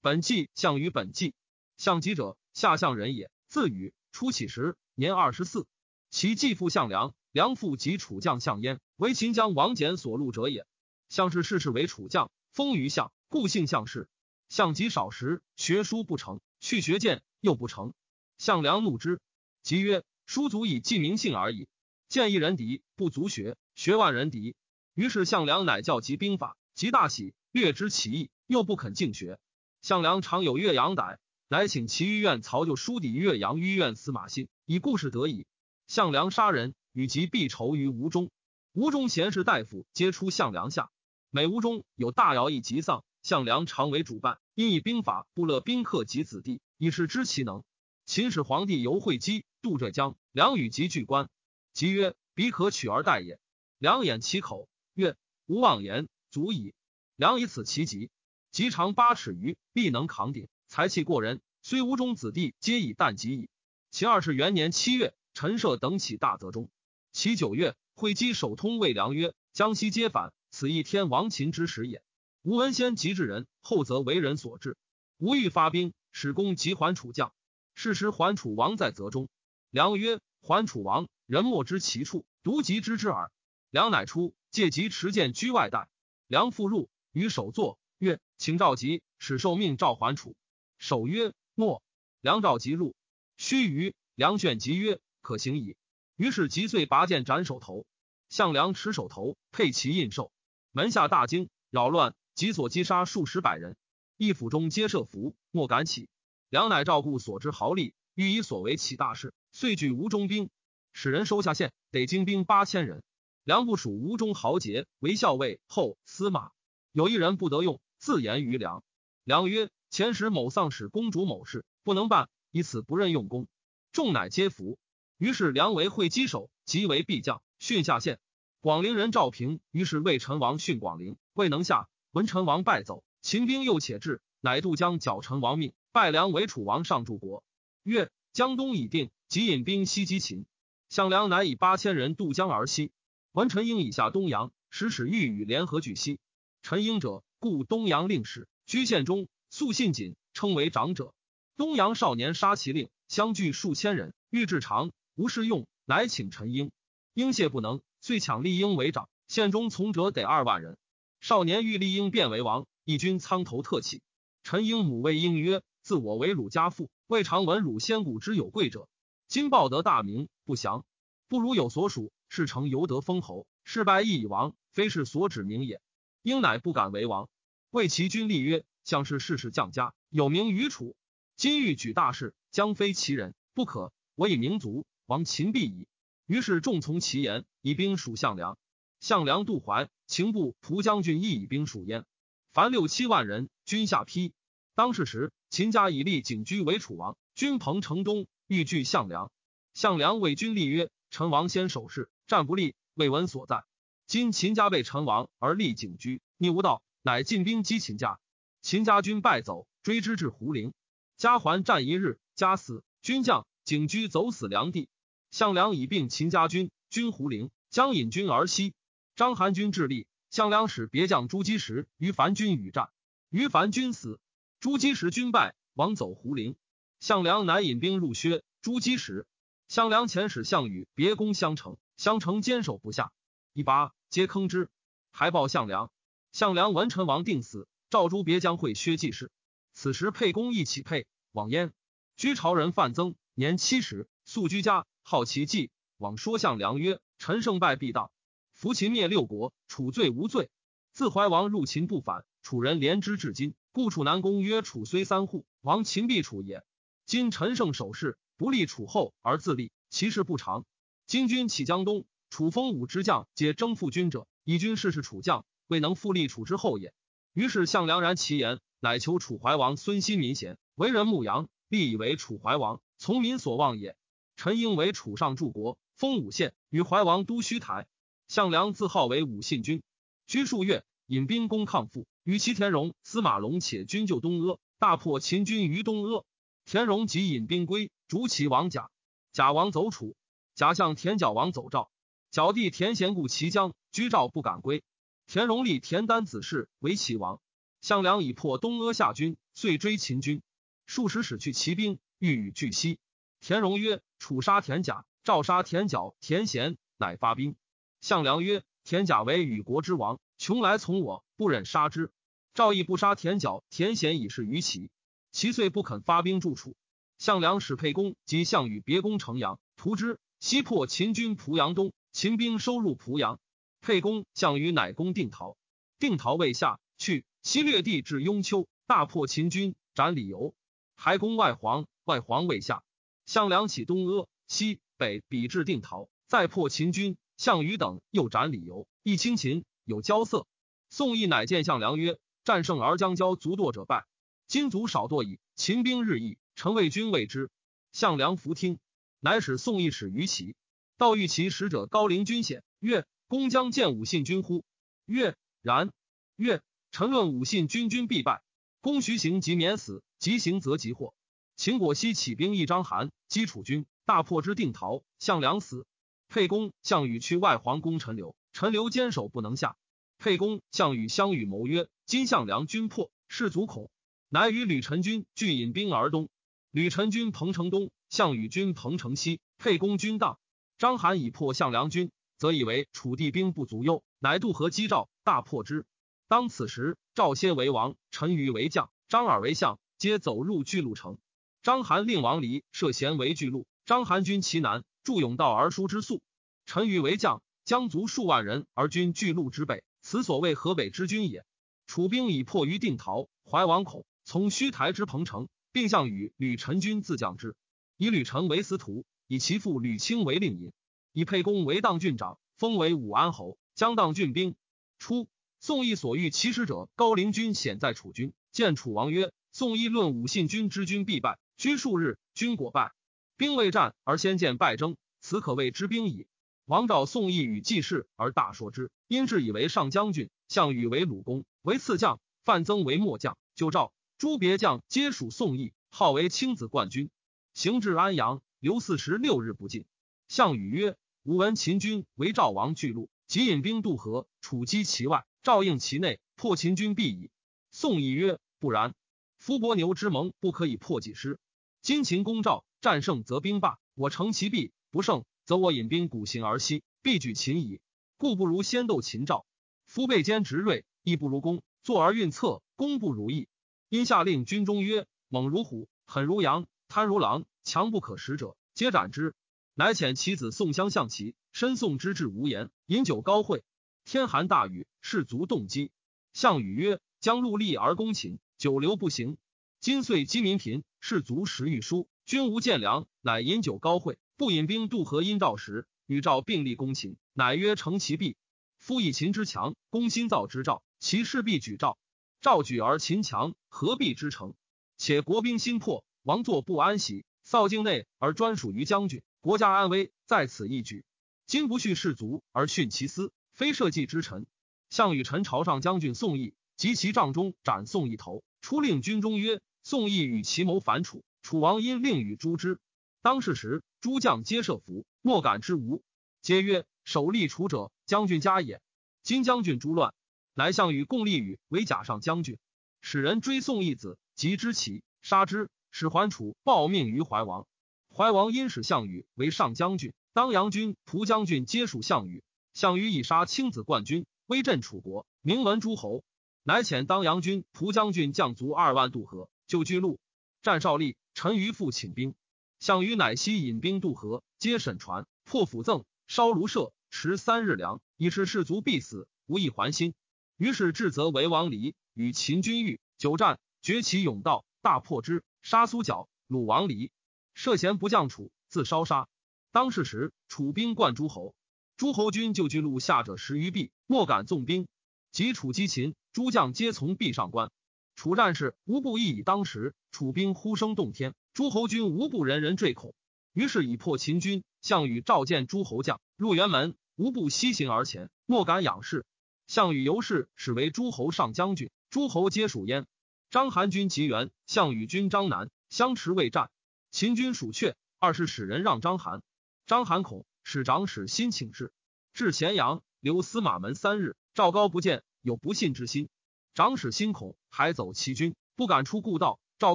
本纪项羽本纪，项籍者，下相人也。自羽，初起时年二十四。其继父项梁，梁父及楚将项燕，为秦将王翦所录者也。项氏世世为楚将，封于项，故姓项氏。项籍少时，学书不成，去学剑又不成。项梁怒之，即曰：“书足以记名姓而已，见一人敌，不足学；学万人敌。”于是项梁乃教其兵法，极大喜，略知其意，又不肯敬学。项梁常有岳阳逮，乃请其御院曹就书抵岳阳御院司马信，以故事得矣。项梁杀人，与其必仇于吴中。吴中贤士大夫皆出项梁下。每吴中有大徭役及丧，项梁常为主办，因以兵法布勒宾客及子弟，以示知其能。秦始皇帝游会稽渡浙江，梁与及拒关，即曰：“彼可取而代也。”梁掩其口，曰：“吾妄言，足矣。”梁以此其疾，其长八尺余，必能扛鼎，才气过人。虽吴中子弟皆以旦及矣。其二世元年七月，陈涉等起大泽中。其九月，会稽守通魏良曰：“江西皆反。”此一天亡秦之时也。吴闻先及至人，后则为人所至。吴欲发兵，使公及还楚将。是时还楚王在泽中。良曰：“还楚王，人莫知其处，独及知之耳。”良乃出，借疾持剑居外待。良复入，与守坐，曰：“请召集，使受命召还楚。”守曰：“诺。”良召即入。须臾，良卷即曰：“可行矣。”于是即遂拔剑斩首头。项梁持首头，佩其印绶。门下大惊，扰乱，即所击杀数十百人。一府中皆设伏，莫敢起。梁乃照顾所知豪力，欲以所为起大事，遂举吴中兵，使人收下县，得精兵八千人。梁不属吴中豪杰为校尉、后司马。有一人不得用，自言于梁。梁曰：“前时某丧使公主某事，不能办，以此不任用功。”众乃皆服。于是梁为会稽守，即为必将，训下县。广陵人赵平，于是魏陈王训广陵，未能下。闻陈王败走，秦兵又且至，乃渡江剿陈王命，拜梁为楚王上柱国。曰：江东已定，即引兵西击秦。项梁乃以八千人渡江而西。闻陈英以下东阳，使使欲与联合拒西。陈英者，故东阳令史，居县中，素信谨，称为长者。东阳少年杀其令，相聚数千人，欲至长，无事用，乃请陈英。英谢不能。遂抢立英为长，县中从者得二万人。少年欲立英变为王，义军苍头特起。陈英母谓英曰：“自我为汝家父，未尝闻汝先古之有贵者。今报得大名，不祥，不如有所属，事成犹得封侯。事败亦已亡，非是所指名也。”应乃不敢为王，为其君立曰：“将士世世将家，有名于楚。今欲举大事，将非其人，不可。我以民族亡秦必矣。”于是众从其言，以兵属项梁。项梁渡淮，秦部蒲将军亦以兵属焉。凡六七万人，军下邳。当是时，秦家以立景居为楚王，军彭城东，欲拒项梁。项梁为君立曰：“陈王先守势，战不利，未闻所在。今秦家被成王而立景居，逆无道，乃进兵击秦家。秦家军败走，追之至胡陵。家还战一日，家死，军将景居走死梁地。”项梁以并秦家军，军胡陵，将引军而西。章邯军致力，项梁使别将朱姬时于樊军与战，于樊军死，朱姬时军败，亡走胡陵。项梁乃引兵入薛，朱姬时。项梁遣使项羽别攻襄城，襄城坚守不下，一八皆坑之。还报项梁，项梁闻陈王定死，赵诸别将会薛季氏。此时沛公亦起沛往焉。居朝人范增，年七十，素居家。好其计，往说项梁曰：“陈胜败必当，扶秦灭六国，楚罪无罪。自怀王入秦不反，楚人怜之至今。故楚南宫曰：楚虽三户，王秦必楚也。今陈胜守势，不立楚后而自立，其事不长。今军起江东，楚封武之将皆征复军者，以军事是楚将，未能复立楚之后也。于是项梁然其言，乃求楚怀王孙新民贤，为人牧羊，立以为楚怀王，从民所望也。”陈婴为楚上柱国，封武县，与怀王都须台。项梁自号为武信君，居数月，引兵攻抗父，与其田荣、司马龙且军就东阿，大破秦军于东阿。田荣即引兵归，逐齐王甲。甲王走楚，甲向田角王走赵。小弟田贤故齐将，居赵不敢归。田荣立田丹子氏为齐王。项梁以破东阿下军，遂追秦军，数十使去骑兵，欲与俱西。田荣曰：“楚杀田甲，赵杀田角、田贤，乃发兵。”项梁曰：“田甲为与国之王，穷来从我，不忍杀之。赵义不杀田角、田贤，以是于齐。其遂不肯发兵助楚。项梁使沛公及项羽别攻城阳，屠之，西破秦军濮阳东。秦兵收入濮阳，沛公、项羽乃攻定陶。定陶未下，去西略地至雍丘，大破秦军，斩李由。还攻外黄，外黄未下。项梁起东阿、西北，比至定陶，再破秦军。项羽等又斩李由，亦轻秦，有交色。宋义乃见项梁曰：“战胜而将交足堕者败，今卒少堕矣。秦兵日益，臣为君谓之。”项梁弗听，乃使宋义使于齐。道遇其使者高陵君显曰：“公将见武信君乎？”曰：“然。”曰：“臣论武信君，君必败。公徐行即免死，急行则即祸。秦果西起兵，一章邯击楚军，大破之，定陶。项梁死。沛公、项羽去外黄攻陈留，陈留坚守不能下。沛公、项羽相与谋曰：“今项梁军破，士卒恐，乃与吕臣军俱引兵而东。吕臣军彭城东，项羽军彭城西。沛公军荡。章邯以破项梁军，则以为楚地兵不足忧，乃渡河击赵，大破之。当此时，赵歇为王，陈余为将，张耳为相，皆走入巨鹿城。章邯令王离设贤为巨鹿，章邯军其南。”筑甬道而书之粟，陈余为将，将卒数万人而军巨鹿之北，此所谓河北之军也。楚兵已破于定陶，怀王恐，从虚台之彭城，并向与吕陈军自将之，以吕臣为司徒，以其父吕清为令尹，以沛公为当郡长，封为武安侯，将当郡兵。初，宋义所遇其使者高陵君显在楚军，见楚王曰：“宋义论武信君之军必败，居数日，军果败。”兵未战而先见败征，此可谓之兵矣。王召宋义与季氏而大说之，因至以为上将军，项羽为鲁公，为次将，范增为末将。就召诸别将皆属宋义，号为青子冠军。行至安阳，留四十六日不进。项羽曰：“吾闻秦军为赵王巨鹿，即引兵渡河，楚击其外，赵应其内，破秦军必矣。”宋义曰：“不然。夫伯牛之盟，不可以破己师。今秦攻赵。”战胜则兵罢，我乘其弊；不胜则我引兵鼓行而西，必举秦矣。故不如先斗秦赵。夫背坚执锐，亦不如攻；坐而运策，攻不如意。因下令军中曰：猛如虎，狠如羊，贪如狼，强不可食者，皆斩之。乃遣其子宋襄象棋，申宋之至无言，饮酒高会。天寒大雨，士卒动机。项羽曰：将戮力而攻秦，久留不行。今岁饥民贫，士卒食欲疏。君无见粮，乃饮酒高会，不引兵渡河。阴赵时，与赵并立攻秦，乃曰成其弊。夫以秦之强，攻心造之赵，其势必举赵。赵举而秦强，何必之成？且国兵心破，王座不安息，扫境内而专属于将军，国家安危在此一举。今不恤士卒而训其私，非社稷之臣。项羽陈朝上将军宋义及其帐中斩宋义头，出令军中曰：宋义与其谋反楚。楚王因令与诛之，当世时，诸将皆设伏，莫敢之无。皆曰：“守立楚者，将军家也。”今将军诛乱，乃项羽共立与为甲上将军，使人追宋义子，及之其，杀之，使还楚报命于怀王。怀王因使项羽为上将军，当阳军、蒲将军皆属项羽。项羽以杀青子冠军，威震楚国，名闻诸侯。乃遣当阳军、蒲将军将卒二万渡河，救巨鹿，战少利。陈余复请兵，项羽乃悉引兵渡河，皆沈船，破釜赠，烧庐舍，持三日粮，以示士卒必死，无一还心。于是至则为王离与秦军遇，久战，崛起甬道，大破之，杀苏角，鲁王离。涉嫌不降楚，自烧杀。当世时，楚兵冠诸侯，诸侯军就巨鹿下者十余臂，莫敢纵兵。及楚击秦，诸将皆从壁上观。楚战事无不亦以当时，楚兵呼声动天，诸侯军无不人人坠恐。于是以破秦军，项羽召见诸侯将入辕门，无不西行而前，莫敢仰视。项羽由是始为诸侯上将军，诸侯皆属焉。章邯军齐援，项羽军张南相持未战，秦军属阙，二是使人让章邯。章邯恐，使长史心请至，至咸阳，留司马门三日。赵高不见，有不信之心。长史心恐，还走其军，不敢出故道。赵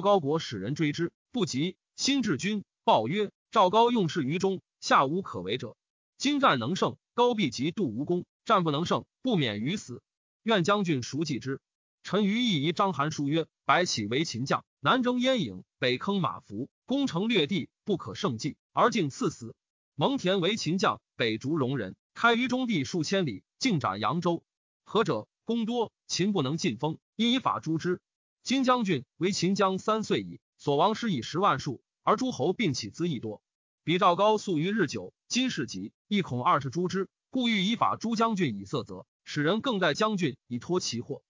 高国使人追之，不及。新至军，报曰：赵高用事于中，下无可为者。今战能胜，高必及度无功；战不能胜，不免于死。愿将军熟记之。臣于意仪章邯书曰：白起为秦将，南征燕郢，北坑马服，攻城略地，不可胜计，而竟赐死。蒙恬为秦将，北逐戎人，开于中地数千里，尽斩扬州。何者？功多，秦不能进封，因以法诛之。金将军为秦将三岁矣，所亡师以十万数，而诸侯并起资益多。比赵高素于日久，今事急，亦恐二世诛之，故欲以法诛将军以色责，使人更待将军以托其祸。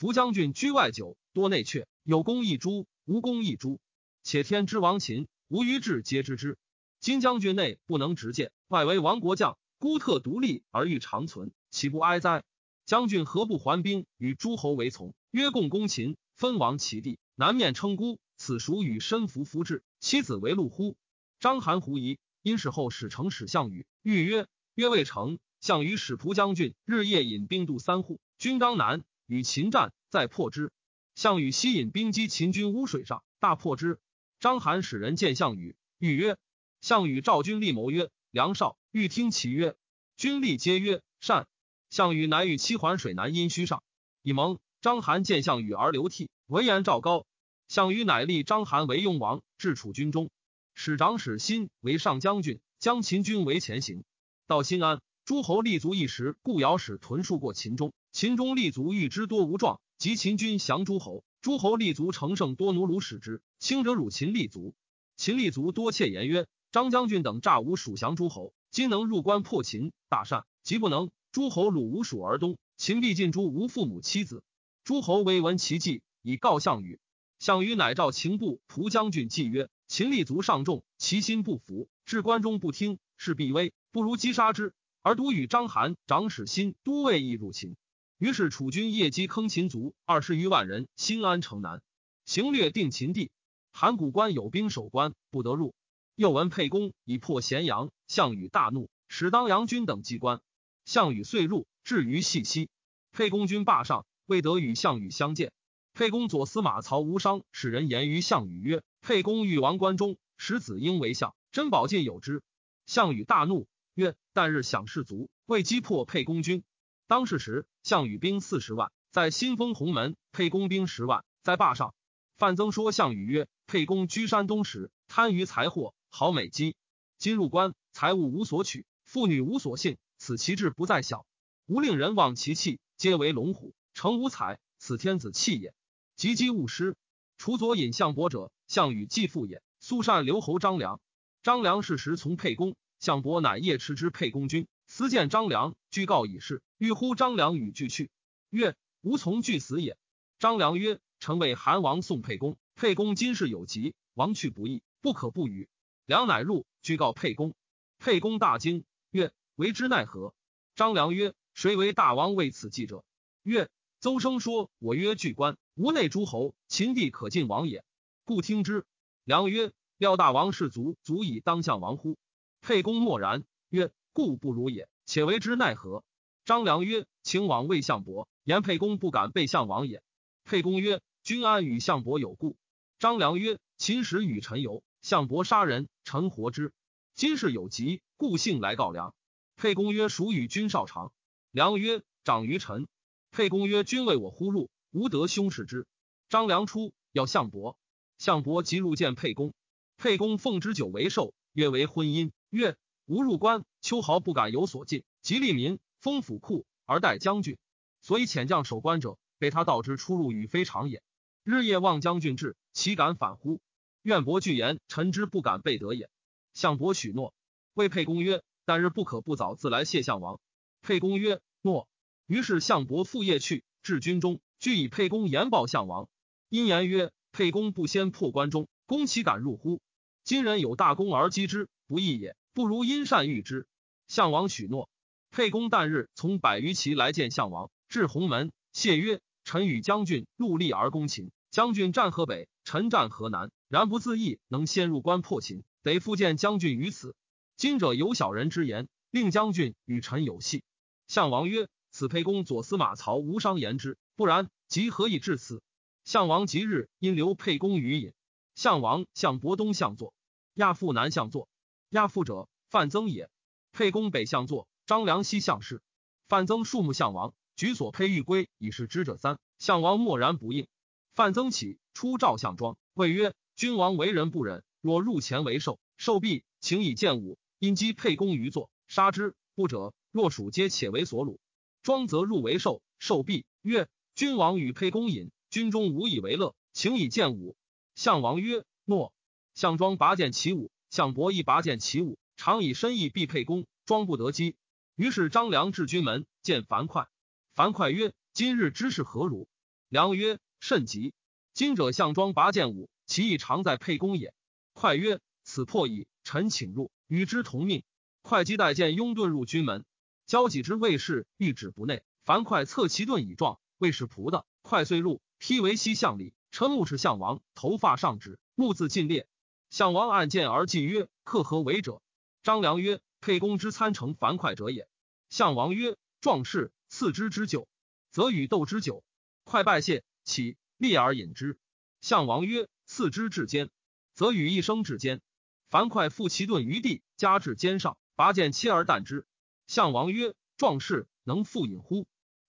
蒲将军居外久，多内阙，有功一诛，无功一诛。且天之亡秦，无于志皆知之。今将军内不能直谏，外为亡国将，孤特独立而欲长存，岂不哀哉？将军何不还兵与诸侯为从？约共攻秦，分王其地，南面称孤，此属与身服夫志，妻子为陆乎？章邯狐疑，因使后使成使项羽，欲曰：曰未成。项羽使蒲将军日夜引兵渡三户，军当南与秦战，再破之。项羽西引兵击秦军乌水上，大破之。章邯使人见项羽，欲曰：项羽召军立谋曰：梁少欲听其曰，军力皆曰善。项羽乃与七环水南阴虚上，以蒙章邯见项羽而流涕，闻言赵高。项羽乃立章邯为雍王，至楚军中，使长史欣为上将军，将秦军为前行。到新安，诸侯立足一时，故尧使屯戍过秦中。秦中立足欲之多无状，及秦军降诸侯，诸侯立足乘胜多奴虏使之，轻者辱秦立足。秦立足多窃言曰：张将军等诈吾属降诸侯，今能入关破秦，大善；即不能。诸侯虏吴蜀而东，秦必尽诛吾父母妻子。诸侯未闻其计，以告项羽。项羽乃召秦部蒲将军计曰：“秦立足上众，其心不服，至关中不听，是必危。不如击杀之。而独与章邯、长史欣都尉亦入秦。于是楚军夜击坑秦卒二十余万人，新安城南，行略定秦地。函谷关有兵守关，不得入。又闻沛公已破咸阳，项羽大怒，使当阳军等击关。”项羽遂入，至于细溪，沛公军霸上，未得与项羽相见。沛公左司马曹无伤使人言于项羽曰：“沛公欲王关中，使子婴为相，珍宝尽有之。”项羽大怒，曰：“旦日享士卒，未击破沛公军。”当是时，项羽兵四十万，在新丰鸿门；沛公兵十万，在霸上。范增说项羽曰：“沛公居山东时，贪于财货，好美姬。今入关，财物无所取，妇女无所幸。”此其志不在小，吾令人望其气，皆为龙虎，成无才。此天子气也。及击勿失。除左尹项伯者，项羽继父也。素善留侯张良。张良是时从沛公，项伯乃夜驰之沛公军，私见张良，具告以事，欲呼张良与俱去。曰：吾从俱死也。张良曰：臣为韩王送沛公，沛公今事有急，王去不义，不可不与。良乃入，具告沛公。沛公大惊，曰。为之奈何？张良曰：“谁为大王为此计者？”曰：“邹生说：‘我曰巨关，吴内诸侯，秦地可尽王也。’故听之。”良曰：“料大王士卒足以当相王乎？”沛公默然，曰：“故不如也。且为之奈何？”张良曰：“请往魏相伯，言沛公不敢背相王也。”沛公曰：“君安与相伯有故？”张良曰：“秦时与臣游，相伯杀人，臣活之。今事有急，故幸来告良。”沛公曰：“孰与君少长？”良曰：“长于臣。”沛公曰：“君为我呼入，吾得兄事之。”张良出，要项伯。项伯即入见沛公。沛公奉之酒为寿，曰为婚姻。曰：“吾入关，秋毫不敢有所进。即利民，封府库，而待将军。所以遣将守关者，被他道之出入与非常也。日夜望将军至，岂敢反乎？愿伯具言，臣之不敢背德也。”项伯许诺，谓沛公曰。但日不可不早自来谢项王。沛公曰：“诺。”于是项伯复夜去，至军中，具以沛公言报项王。因言曰：“沛公不先破关中，公岂敢入乎？今人有大功而击之，不义也。不如因善遇之。”项王许诺。沛公旦日从百余骑来见项王，至鸿门，谢曰：“臣与将军戮力而攻秦，将军战河北，臣战河南，然不自意，能先入关破秦，得复见将军于此。”今者有小人之言，令将军与臣有隙。项王曰：“此沛公左司马曹无伤言之，不然，即何以至此？”项王即日因留沛公于隐。项王向伯东向坐，亚父南向坐。亚父者，范增也。沛公北向坐，张良西向侍。范增数目项王，举所佩玉圭以示之者三。项王默然不应。范增起出赵项庄，谓曰：“君王为人不忍，若入前为寿，寿毕，请以剑舞，因击沛公于坐，杀之。不者，若属皆且为所虏。庄则入为寿，寿毕，曰：君王与沛公饮，军中无以为乐，请以剑舞。”项王曰：“诺。”项庄拔剑起舞，项伯亦拔剑起舞，常以身意避沛公，庄不得机。于是张良至军门，见樊哙。樊哙曰：“今日之事何如？”良曰：“甚急。今者项庄拔剑舞，其意常在沛公也。”哙曰：“此破矣。臣请入，与之同命。”会稽带剑拥遁入军门，交几之卫士欲止不内。樊哙侧其盾以状，卫士仆的。快遂入，披为西向礼。臣目视项王，头发上指，目自尽裂。项王按剑而进曰：“克何为者？”张良曰：“沛公之参乘樊哙者也。”项王曰：“壮士赐之之酒，则与斗之酒。”快拜谢，起立而饮之。项王曰：“赐之至坚，则与一生至坚。”樊哙负其盾于地，加至肩上，拔剑切而啖之。项王曰：“壮士能复饮乎？”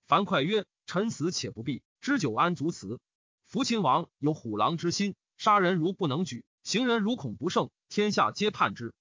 樊哙曰：“臣死且不避，知酒安足辞？”夫秦王有虎狼之心，杀人如不能举，行人如恐不胜，天下皆叛之。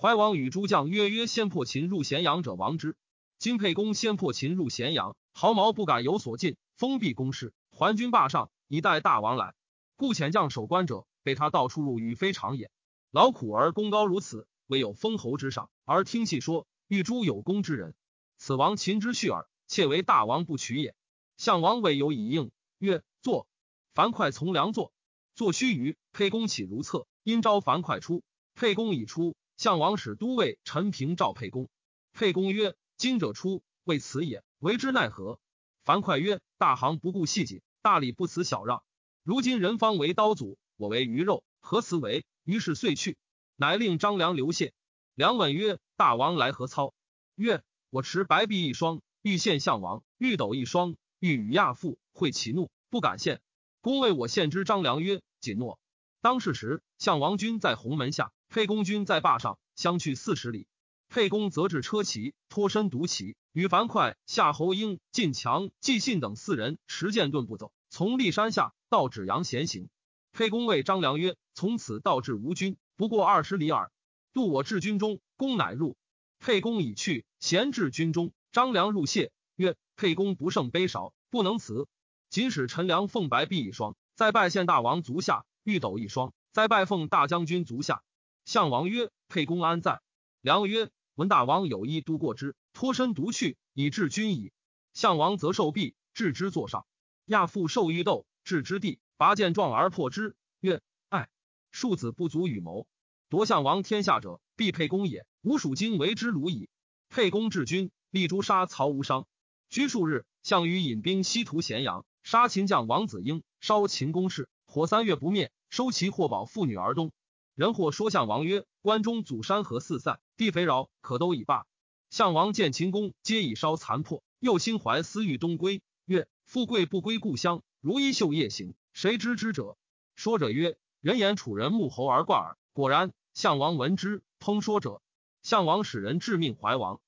怀王与诸将曰：“曰先破秦入咸阳者亡之。今沛公先破秦入咸阳，毫毛不敢有所进，封闭宫室，还军霸上，以待大王来。故遣将守关者，被他到处入，与非常也。劳苦而功高如此，唯有封侯之上，而听戏说，欲诛有功之人。此王秦之序耳，妾为大王不取也。”项王未有以应，曰：“坐。”樊哙从良坐，坐须臾，沛公起如厕，因召樊哙出。沛公已出，项王使都尉陈平召沛公。沛公曰：“今者出，为此也，为之奈何？”樊哙曰：“大行不顾细谨，大礼不辞小让。如今人方为刀俎，我为鱼肉，何辞为？”于是遂去，乃令张良留谢。良问曰：“大王来何操？”曰：“我持白璧一双，欲献项王；玉斗一双，欲与亚父会其怒，不敢献。”公为我献之，张良曰：“谨诺。”当是时，项王军在鸿门下，沛公军在坝上，相去四十里。沛公则至车骑，脱身独骑，与樊哙、夏侯婴、晋强、季信等四人持剑盾步走，从骊山下到芷阳闲行。沛公谓张良曰：“从此到至吴军，不过二十里耳。渡我至军中，公乃入。沛公已去，闲至军中。张良入谢，曰：‘沛公不胜杯少，不能辞。’”仅使陈良奉白璧一双，再拜献大王足下；玉斗一双，再拜奉大将军足下。项王曰：“沛公安在？”良曰：“闻大王有意都过之，脱身独去，以至君矣。”项王则受璧，置之座上。亚父受玉斗，置之地，拔剑撞而破之，曰：“爱庶子不足与谋。夺项王天下者，必沛公也。吾属今为之虏矣。”沛公治军，立诛杀曹无伤，居数日。项羽引兵西屠咸阳。杀秦将王子婴，烧秦宫室，火三月不灭。收其货宝妇女而东。人或说项王曰：“关中祖山河四散，地肥饶，可都已罢。”项王见秦宫皆已烧残破，又心怀私欲东归，曰：“富贵不归故乡，如衣袖夜行，谁知之者？”说者曰：“人言楚人穆侯而挂耳。”果然，项王闻之，通说者。项王使人致命怀王。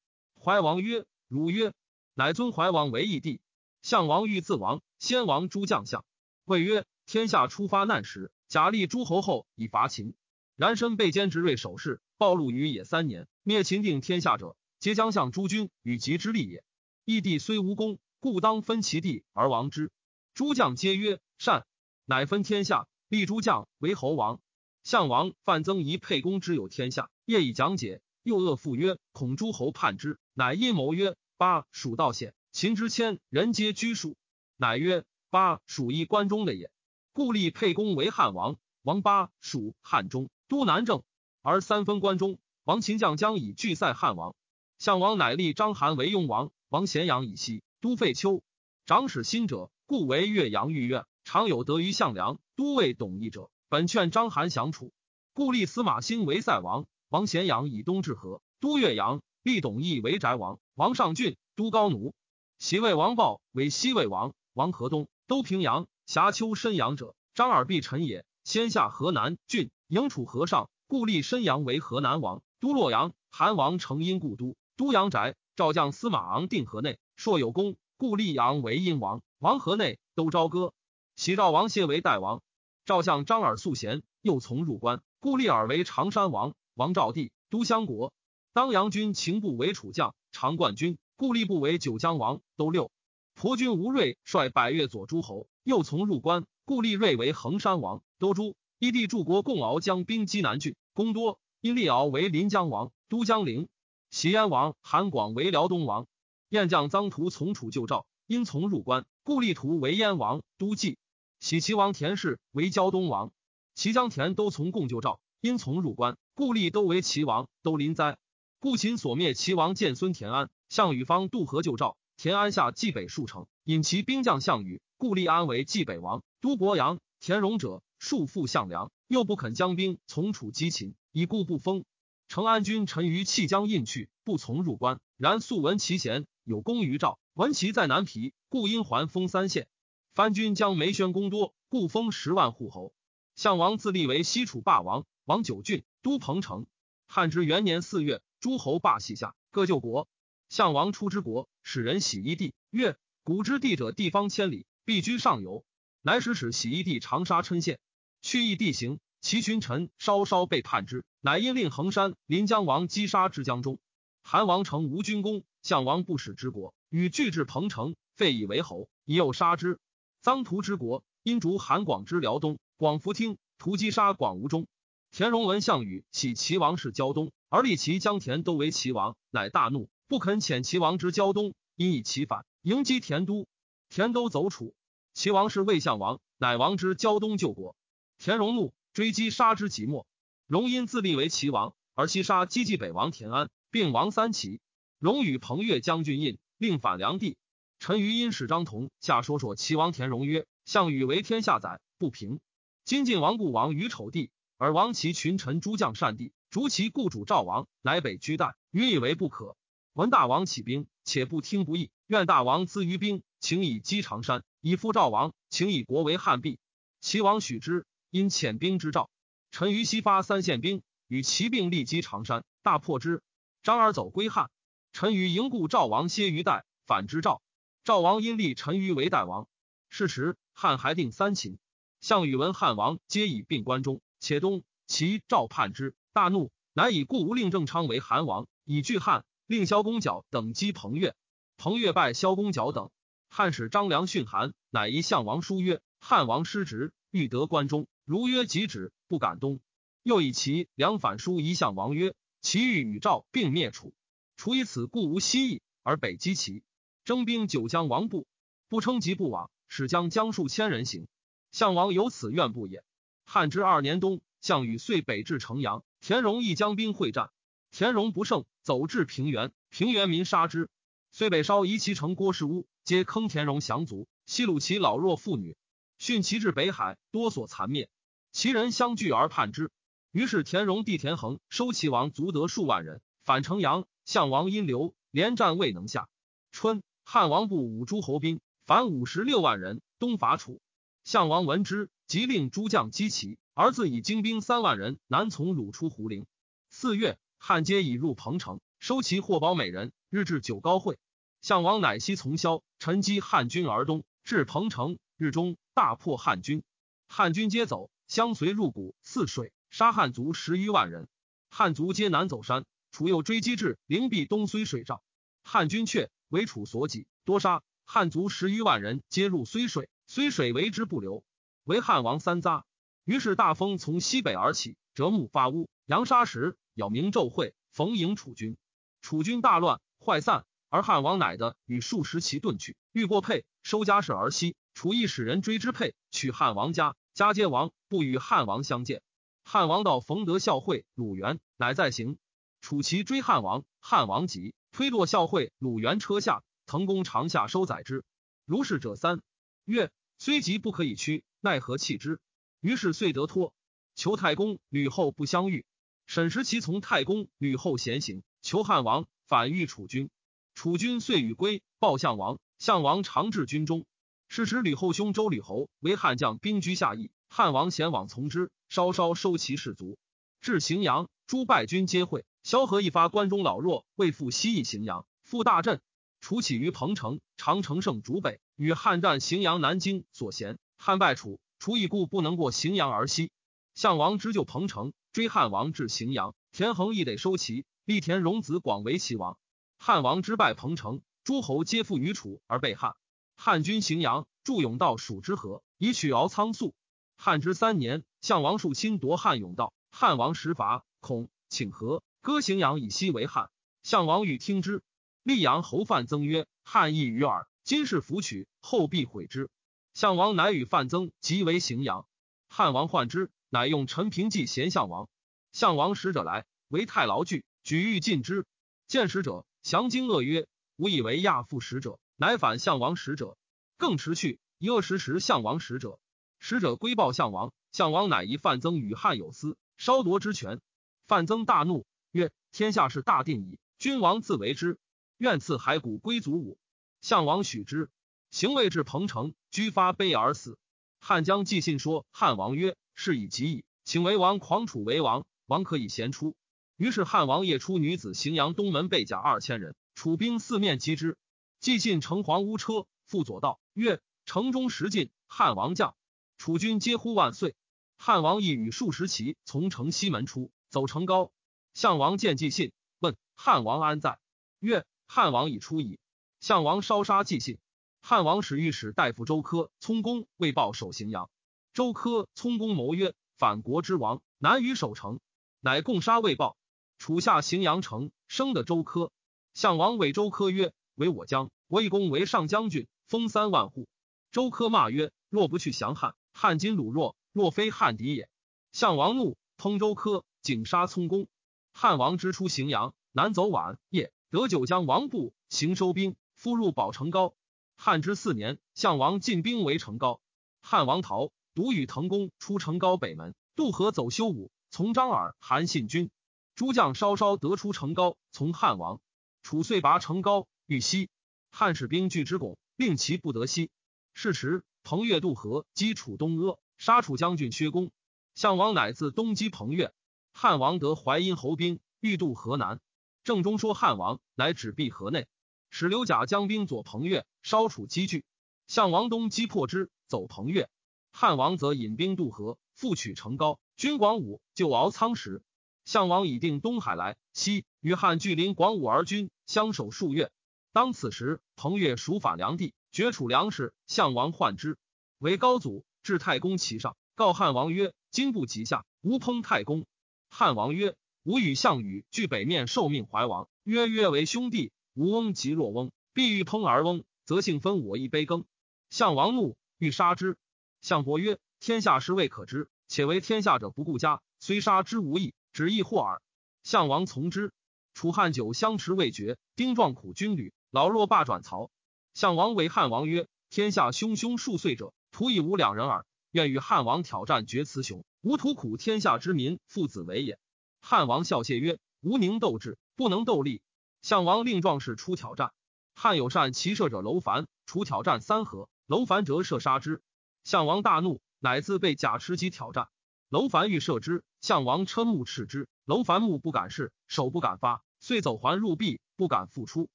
怀王曰：“汝曰，乃尊怀王为义帝。”项王欲自亡，先王诸将相谓曰：“天下初发难时，假立诸侯后以伐秦。然身被奸执锐守势，暴露于野三年，灭秦定天下者，皆将相诸君与及之利也。义帝虽无功，故当分其地而亡之。”诸将皆曰：“善。”乃分天下，立诸将为侯王。项王范增疑沛公之有天下，业以讲解，又恶复曰：“恐诸侯叛之。”乃阴谋曰：“八蜀道险。”秦之迁，人皆居属，乃曰：八蜀一关中的也。故立沛公为汉王，王八属汉中都南郑，而三分关中。王秦将将以拒塞汉王。项王乃立章邯为雍王，王咸阳以西，都废丘。长史新者，故为岳阳御苑。常有得于项梁、都尉董翳者，本劝章邯降楚。故立司马欣为塞王，王咸阳以东至河，都岳阳。立董翳为翟王，王上郡都高奴。袭魏王豹为西魏王，王河东都平阳，峡丘申阳者，张耳必臣也。先下河南郡，迎楚河上，故立申阳为河南王，都洛阳。韩王成因故都，都阳宅。赵将司马昂定河内，朔有功，故立阳为殷王。王河内都朝歌。喜赵王谢为代王。赵相张耳素贤，又从入关，故立耳为常山王。王赵地都襄国。当阳军秦部为楚将，常冠军，故立部为九江王。都六。蒲军吴瑞率百越左诸侯，又从入关，故立瑞为衡山王。都诸。义帝柱国共敖将兵击南郡，攻多。因立敖为临江王。都江陵。喜燕王韩广为辽东王。燕将臧荼从楚救赵，因从入关，故立图为燕王。都蓟。喜齐王田氏为胶东王。齐姜田都从共救赵，因从入关，故立都为齐王。都临灾。故秦所灭齐王建孙田安，项羽方渡河救赵。田安下冀北数城，引其兵将项羽，故立安为冀北王。都伯阳。田荣者束缚项梁，又不肯将兵从楚击秦，以故不封。成安君陈于弃将印去，不从入关。然素闻其贤，有功于赵。闻其在南皮，故因还封三县。藩军将梅宣攻多，故封十万户侯。项王自立为西楚霸王，王九郡，都彭城。汉之元年四月，诸侯罢西下，各救国。项王出之国，使人洗衣地，曰：“古之地者，地方千里，必居上游。”乃使使洗衣地长沙郴县，去异地形。其群臣稍稍被叛之，乃因令衡山临江王击杀之江中。韩王成无军功，项王不使之国，与拒至彭城，废以为侯，以诱杀之。臧荼之国，因逐韩广之辽东，广福听，屠击杀广吴中。田荣闻项羽起齐王是胶东，而立其江田都为齐王，乃大怒，不肯遣齐王之胶东，因以其反，迎击田都。田都走楚，齐王是魏相王，乃王之胶东救国。田荣怒。追击杀之即墨，荣因自立为齐王，而西杀击冀北王田安，并王三齐。荣与彭越将军印，令反梁地。陈余因使张同下说说齐王田荣曰：“项羽为天下宰，不平。今晋王故王于丑地，而王其群臣诸将善地，逐其故主赵王，乃北居代。余以为不可。闻大王起兵，且不听不义，愿大王资于兵，请以击长山，以复赵王，请以国为汉璧。齐王许之。”因遣兵之赵，陈于西发三县兵，与齐并立击长山，大破之。张耳走归汉，陈于迎故赵王歇于代，反之赵。赵王因立陈于为代王。是时，汉还定三秦。项羽闻汉王皆以并关中，且东齐赵叛之，大怒，乃以故吴令郑昌为韩王，以拒汉。令萧公角等击彭越，彭越败萧公角等。汉使张良训韩，乃以项王书曰：“汉王失职，欲得关中。”如曰即止，不敢东。又以其梁反书一向王曰：“其欲与赵并灭楚，楚以此故无西意，而北击齐。征兵九江王部，不称疾不往，使将将数千人行。项王有此愿不也？”汉之二年冬，项羽遂北至城阳，田荣亦将兵会战，田荣不胜，走至平原，平原民杀之。遂北烧夷其城郭氏屋，皆坑田荣降卒，西虏其老弱妇女，训其至北海，多所残灭。其人相聚而叛之，于是田荣地田横收齐王卒得数万人，反城阳。项王因留，连战未能下。春，汉王部五诸侯兵，反五十六万人，东伐楚。项王闻之，即令诸将击齐，而自以精兵三万人南从鲁出胡陵。四月，汉皆已入彭城，收其获宝美人，日至九高会。项王乃西从萧，趁击汉军而东，至彭城，日中大破汉军，汉军皆走。相随入谷，泗水，杀汉族十余万人。汉族皆南走山，楚又追击至灵璧东睢水上，汉军却为楚所挤，多杀汉族十余万人，皆入睢水，睢水为之不流，为汉王三匝。于是大风从西北而起，折木发乌，扬沙石，杳鸣骤会，逢迎楚军。楚军大乱，坏散，而汉王乃的与数十骑遁去，欲过沛，收家室而西。楚义使人追之沛，取汉王家。家皆亡，不与汉王相见。汉王到逢德孝会鲁元，乃在行。楚骑追汉王，汉王急，推落孝会鲁元车下，腾弓长下收载之。如是者三曰：虽急不可以驱，奈何弃之？于是遂得脱。求太公吕后不相遇。沈时其从太公吕后闲行，求汉王反遇楚军。楚军遂与归，报项王。项王常至军中。是时吕后兄周吕侯为汉将兵居下邑，汉王贤往从之，稍稍收其士卒，至荥阳，诸败军皆会。萧何一发关中老弱，未复西邑荥阳，复大振。楚起于彭城，长城胜主北，与汉战荥阳、南京所贤。汉败楚，楚以故不能过荥阳而西。项王之救彭城，追汉王至荥阳，田横亦得收齐。立田荣子广为齐王。汉王之败彭城，诸侯皆附于楚而被汉。汉军荥阳，筑甬道蜀之河，以取敖仓粟。汉之三年，项王树侵夺汉甬道，汉王时伐，恐，请和，割荥阳以西为汉。项王欲听之，溧阳侯范增曰：“汉意于耳，今是弗取，后必悔之。”项王乃与范增即为荥阳。汉王患之，乃用陈平计贤项王。项王使者来，为太牢具，举欲进之。见使者，降惊恶曰：“吾以为亚父使者。”乃反项王使者，更持去。一恶时时项王使者，使者归报项王。项王乃疑范增与汉有私，稍夺之权。范增大怒，曰：“天下事大定矣，君王自为之。愿赐骸骨归祖武。”项王许之。行未至彭城，居发悲而死。汉将寄信说汉王曰：“事已极矣，请为王狂楚为王，王可以贤出。”于是汉王夜出女子荥阳东门备甲二千人，楚兵四面击之。既进城黄屋车，复左道曰：“城中时尽，汉王将，楚军皆呼万岁。”汉王亦与数十骑从城西门出，走城高。项王见寄信，问汉王安在？曰：“汉王已出矣。”项王烧杀寄信。汉王使御史大夫周科聪公为报守荥阳。周科聪公谋曰：“反国之王，难于守城。”乃共杀未报。楚下荥阳城，生的周科。项王谓周科曰。为我将，我以公为上将军，封三万户。周科骂曰：“若不去降汉，汉今鲁弱，若非汉敌也。”项王怒，通周科，景杀聪公。汉王之出荥阳，南走宛，夜得九江王部，行收兵，复入保城高。汉之四年，项王进兵围城高，汉王逃，独与滕公出城高北门，渡河走修武，从张耳、韩信军。诸将稍稍得出城高，从汉王。楚遂拔城高。欲西，汉使兵拒之拱，令其不得西。是时，彭越渡河，击楚东阿，杀楚将军薛公。项王乃自东击彭越。汉王得淮阴侯兵，欲渡河南。正中说汉王，乃止闭河内，使刘贾将兵左彭越，烧楚积聚。项王东击破之，走彭越。汉王则引兵渡河，复取成皋。军广武救敖仓时，项王已定东海来，西与汉距临广武而军相守数月。当此时，彭越属反梁地，绝楚粮食。项王患之，为高祖至太公其上，告汉王曰：“今不及下，吾烹太公。”汉王曰：“吾与项羽据北面受命怀王，曰约为兄弟。吾翁即若翁，必欲烹而翁，则幸分我一杯羹。”项王怒，欲杀之。项伯曰：“天下事未可知，且为天下者不顾家，虽杀之无益，只易祸耳。”项王从之。楚汉久相持未决，丁壮苦军旅。老弱罢转曹，项王为汉王曰：“天下汹汹数岁者，徒以吾两人耳。愿与汉王挑战，决雌雄。吾徒苦天下之民，父子为也。”汉王笑谢曰：“吾宁斗智，不能斗力。”项王令壮士出挑战。汉有善骑射者楼烦，除挑战三合，楼烦折射杀之。项王大怒，乃自被甲持戟挑战。楼烦欲射之，项王嗔目斥之，楼烦目不敢视，手不敢发，遂走还入壁，不敢复出。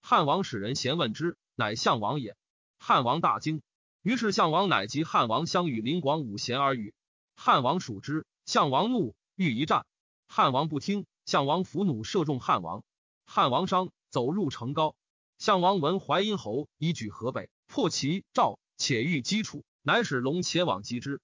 汉王使人咸问之，乃项王也。汉王大惊，于是项王乃及汉王相与临广武咸而语。汉王属之，项王怒，欲一战。汉王不听，项王伏弩射中汉王。汉王伤，走入城高。项王闻淮阴侯已举河北，破齐赵，且欲击楚，乃使龙且往击之。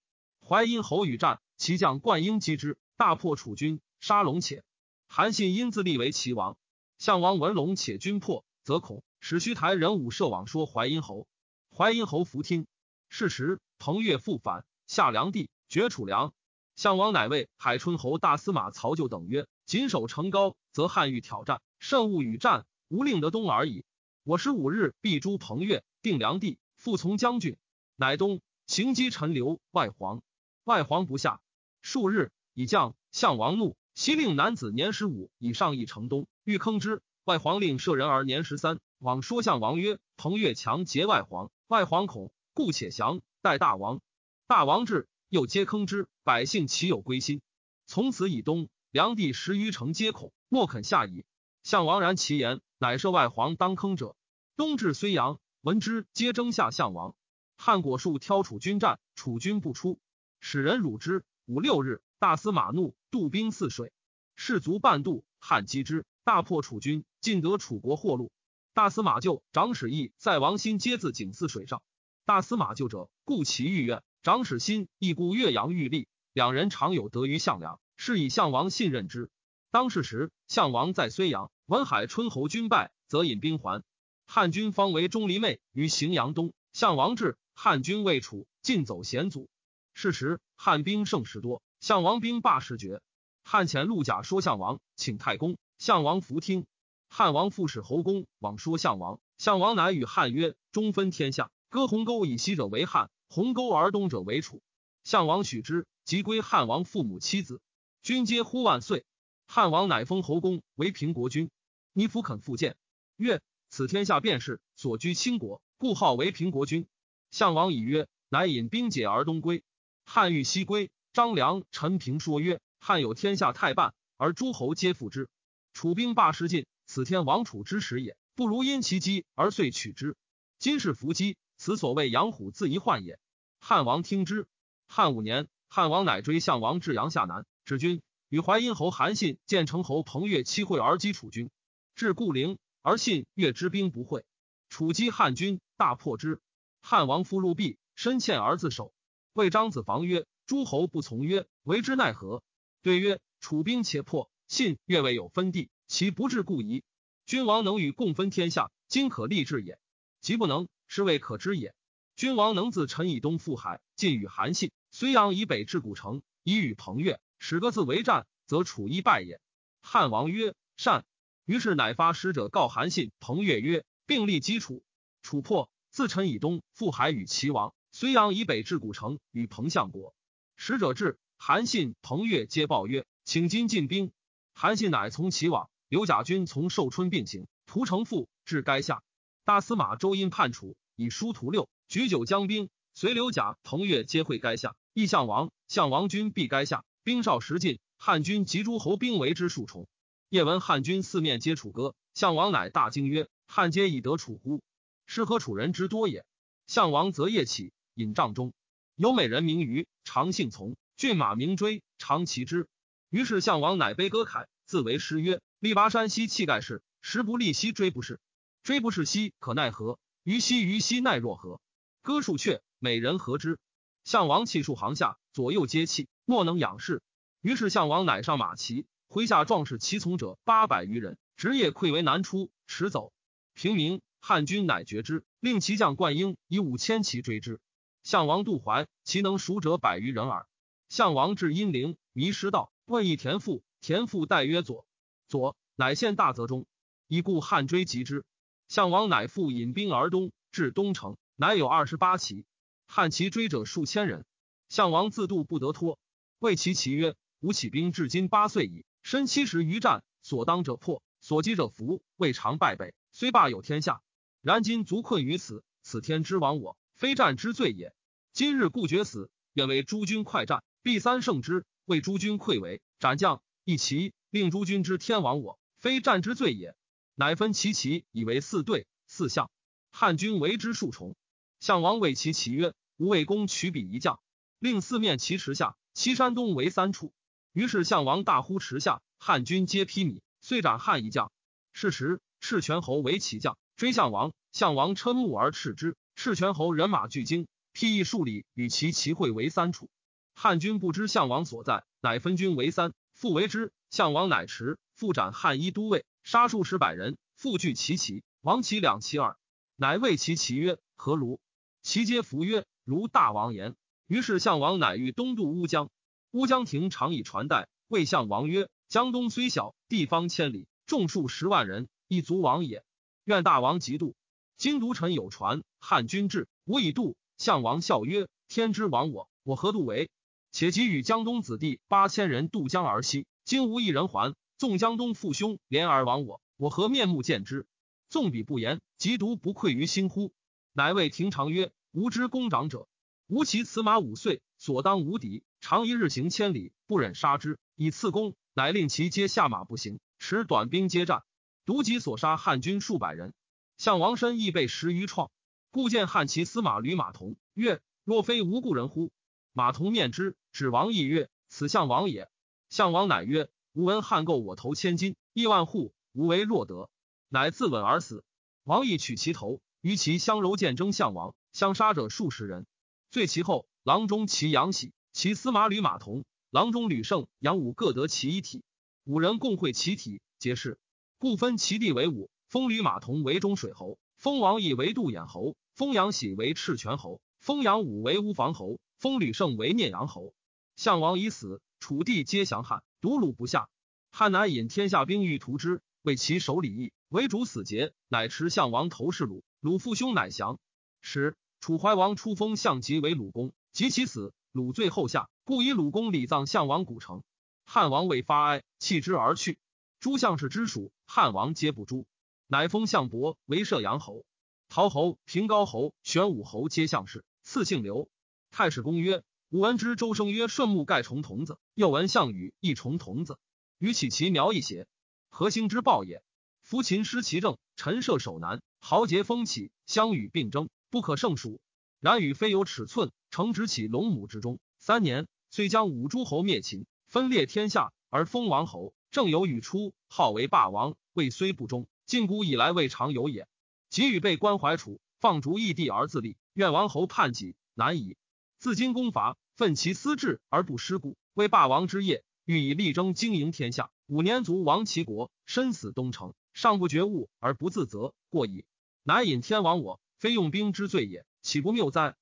淮阴侯与战，其将灌婴击之，大破楚军，杀龙且。韩信因自立为齐王。项王闻龙且军破。则恐使虚台人武设网说淮阴侯，淮阴侯弗听。是时，彭越复反，下梁地，绝楚粮。项王乃谓海春侯大司马曹咎等曰：“谨守城高，则汉欲挑战，慎勿与战，无令得东而已。我十五日必诛彭越，定梁地，复从将军。乃东行击陈留外黄，外黄不下。数日，以将。项王怒，悉令男子年十五以上一城东，欲坑之。外皇令舍人而年十三，往说项王曰：“彭越强劫外皇，外皇恐，故且降，待大王。大王至，又皆坑之，百姓岂有归心？从此以东，梁地十余城皆恐，莫肯下矣。项王然其言，乃设外黄当坑者。东至睢阳，闻之，皆争下项王。汉果树挑楚军战，楚军不出，使人辱之。五六日，大司马怒，渡兵泗水，士卒半渡，汉击之，大破楚军，尽得楚国货禄。大司马就长史义在王新皆自井泗水上。大司马就者，故其欲愿。长史辛亦故岳阳欲立，两人常有得于项梁，是以项王信任之。当世时，项王在睢阳，文海春侯军败，则引兵还。汉军方为钟离昧于荥阳东，项王至，汉军未楚，尽走险阻。是时，汉兵胜时多，项王兵罢时绝。汉遣陆贾说项王，请太公。项王弗听。汉王复使侯公往说项王，项王乃与汉曰：“中分天下，割鸿沟以西者为汉，鸿沟而东者为楚。”项王许之，即归汉王父母妻子，君皆呼万岁。汉王乃封侯公为平国君。尼弗肯复见，曰：“此天下便是所居倾国，故号为平国君。”项王以曰：“乃引兵解而东归。”汉欲西归，张良、陈平说曰：“汉有天下太半，而诸侯皆附之。楚兵罢失尽，此天亡楚之时也。不如因其机而遂取之。今是伏击，此所谓养虎自遗患也。”汉王听之。汉五年，汉王乃追项王至阳夏南，止军，与淮阴侯韩信、建成侯彭越期会而击楚军，至固陵，而信越之兵不会，楚击汉军，大破之。汉王夫入壁，身陷而自守。谓张子房曰：“诸侯不从，曰为之奈何？”对曰：“楚兵且破，信越未有分地，其不至故矣。君王能与共分天下，今可立志也；即不能，是谓可知也。君王能自陈以东赴海，尽与韩信；睢阳以北至古城，以与彭越，使各自为战，则楚一败也。”汉王曰：“善。”于是乃发使者告韩信、彭越曰：“并立基础。”楚破，自陈以东赴海与齐王。睢阳以北至古城，与彭相国。使者至，韩信、彭越皆报曰：“请今进兵。”韩信乃从齐往。刘贾军从寿春并行，屠城父至垓下。大司马周因叛楚，以书屠六，举酒将兵。随刘贾、彭越皆会垓下。义项王，项王军必垓下，兵少时尽。汉军及诸侯兵为之数重。夜闻汉军四面皆楚歌，项王乃大惊曰：“汉皆以得楚乎？是何楚人之多也？”项王则夜起。引帐中有美人名于常姓从，骏马名追，常骑之。于是项王乃悲歌凯，自为诗曰：“力拔山兮气盖世，时不利兮追不逝。追不逝兮可奈何？于兮于兮奈若何？”歌数阙，美人和之。项王气数行下，左右皆泣，莫能仰视。于是项王乃上马骑，麾下壮士骑从者八百余人，直夜溃为南出，驰走。平明，汉军乃绝之，令骑将灌婴以五千骑追之。项王渡淮，其能熟者百余人耳。项王至阴陵，迷失道，问一田父，田父代曰：“左左，乃献大泽中。”以故汉追及之。项王乃复引兵而东，至东城，乃有二十八骑，汉骑追者数千人。项王自渡不得脱，谓其骑曰：“吾起兵至今八岁矣，身七十余战，所当者破，所击者服，未尝败北，虽霸有天下，然今足困于此，此天之亡我。”非战之罪也。今日故决死，愿为诸君快战，必三胜之。为诸君溃围，斩将一骑，令诸君知天亡我，非战之罪也。乃分其骑以为四队四相，汉军为之数重。项王谓其骑曰：“吾魏公取彼一将，令四面齐池下，其山东为三处。”于是项王大呼持下，汉军皆披靡，遂斩汉一将。是时赤泉侯为骑将，追项王，项王瞠目而斥之。赤泉侯人马俱惊，辟易数里，与其齐会为三处。汉军不知项王所在，乃分军为三，复为之。项王乃驰，复斩汉一都尉，杀数十百人，复聚其旗，王其两其耳。乃谓其旗曰：“何如？”其皆服曰：“如大王言。”于是项王乃欲东渡乌江。乌江亭常以传代，谓项王曰：“江东虽小，地方千里，众数十万人，亦足往也。愿大王急渡。”今独臣有传，汉军至，吾以渡。项王笑曰：“天之亡我，我何渡为？且即与江东子弟八千人渡江而西，今无一人还。纵江东父兄连而亡我，我何面目见之？纵彼不言，即独不愧于心乎？”乃谓廷常曰：“吾知公长者。吾其此马五岁，所当无敌，常一日行千里，不忍杀之，以赐公。乃令其皆下马不行，持短兵接战。独己所杀汉军数百人。项王身亦被十余创，故见汉骑司马吕马童曰：“若非无故人乎？”马童面之，指王义曰：“此项王也。”项王乃曰：“吾闻汉购我头千金，亿万户，吾为若得。”乃自刎而死。王义取其头，与其相柔见争项王，相杀者数十人。罪其后，郎中齐杨喜，其司马吕马童，郎中吕胜、杨武各得其一体。五人共会其体，皆是。故分其地为五，封吕马童为中水侯，封王义为杜兖侯，封杨喜为赤泉侯，封杨武为乌房侯，封吕胜为聂阳侯。项王已死，楚地皆降汉，独鲁不下。汉乃引天下兵欲屠之，为其守礼义，为主死节，乃持项王头饰鲁。鲁父兄乃降。时。楚怀王出封项籍为鲁公，及其死，鲁最后下，故以鲁公礼葬项王古城。汉王未发哀，弃之而去。诸项氏之属，汉王皆不诛，乃封项伯为射阳侯。陶侯、平高侯、玄武侯皆项氏，赐姓刘。太史公曰：吾闻之周生曰顺木盖重童子，又闻项羽一重童子，与起其苗一邪？何兴之报也？夫秦失其政，陈涉守难，豪杰风起，相与并争。不可胜数，然与非有尺寸，诚直起龙母之中。三年，遂将五诸侯灭秦，分裂天下，而封王侯。正有与出，号为霸王。未虽不忠，晋古以来未尝有也。及与被关怀楚，放逐异地而自立，愿王侯叛己，难矣。自今攻伐，奋其私志而不失故，为霸王之业，欲以力争经营天下。五年卒亡其国，身死东城，尚不觉悟而不自责，过矣。乃引天亡我。非用兵之罪也，岂不谬哉？